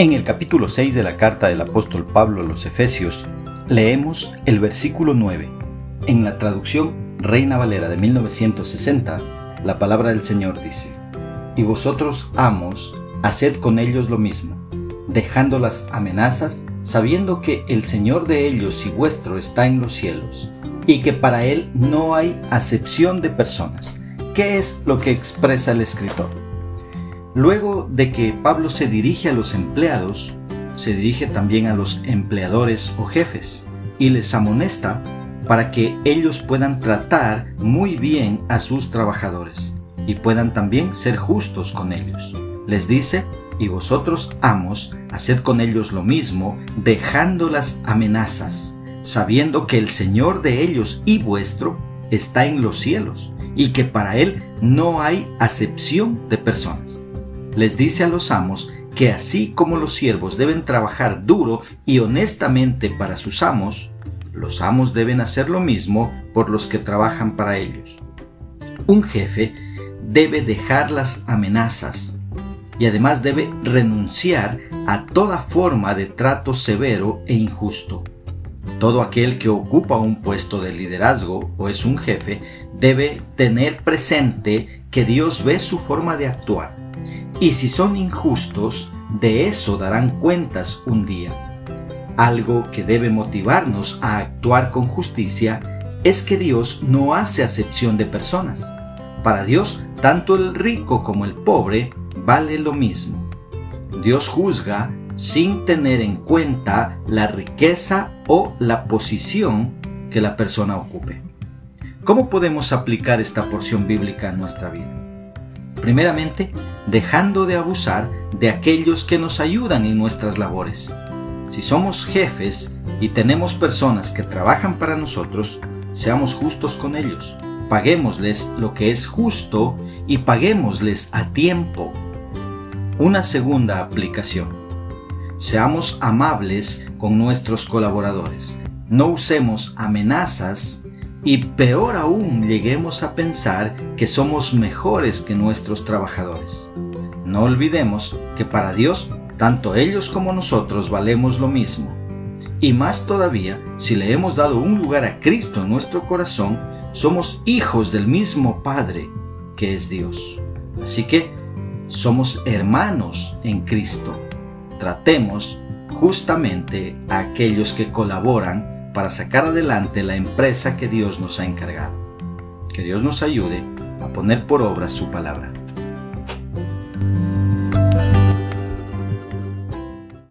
En el capítulo 6 de la carta del apóstol Pablo a los Efesios, leemos el versículo 9. En la traducción Reina Valera de 1960, la palabra del Señor dice, Y vosotros, amos, haced con ellos lo mismo, dejando las amenazas, sabiendo que el Señor de ellos y vuestro está en los cielos, y que para Él no hay acepción de personas. ¿Qué es lo que expresa el escritor? Luego de que Pablo se dirige a los empleados, se dirige también a los empleadores o jefes y les amonesta para que ellos puedan tratar muy bien a sus trabajadores y puedan también ser justos con ellos. Les dice, y vosotros amos, haced con ellos lo mismo, dejando las amenazas, sabiendo que el Señor de ellos y vuestro está en los cielos, y que para Él no hay acepción de personas les dice a los amos que así como los siervos deben trabajar duro y honestamente para sus amos, los amos deben hacer lo mismo por los que trabajan para ellos. Un jefe debe dejar las amenazas y además debe renunciar a toda forma de trato severo e injusto. Todo aquel que ocupa un puesto de liderazgo o es un jefe debe tener presente que Dios ve su forma de actuar y si son injustos, de eso darán cuentas un día. Algo que debe motivarnos a actuar con justicia es que Dios no hace acepción de personas. Para Dios, tanto el rico como el pobre vale lo mismo. Dios juzga sin tener en cuenta la riqueza o la posición que la persona ocupe. ¿Cómo podemos aplicar esta porción bíblica en nuestra vida? Primeramente, dejando de abusar de aquellos que nos ayudan en nuestras labores. Si somos jefes y tenemos personas que trabajan para nosotros, seamos justos con ellos. Paguémosles lo que es justo y paguémosles a tiempo. Una segunda aplicación. Seamos amables con nuestros colaboradores. No usemos amenazas y peor aún lleguemos a pensar que somos mejores que nuestros trabajadores. No olvidemos que para Dios tanto ellos como nosotros valemos lo mismo. Y más todavía, si le hemos dado un lugar a Cristo en nuestro corazón, somos hijos del mismo Padre que es Dios. Así que somos hermanos en Cristo. Tratemos justamente a aquellos que colaboran para sacar adelante la empresa que Dios nos ha encargado. Que Dios nos ayude a poner por obra su palabra.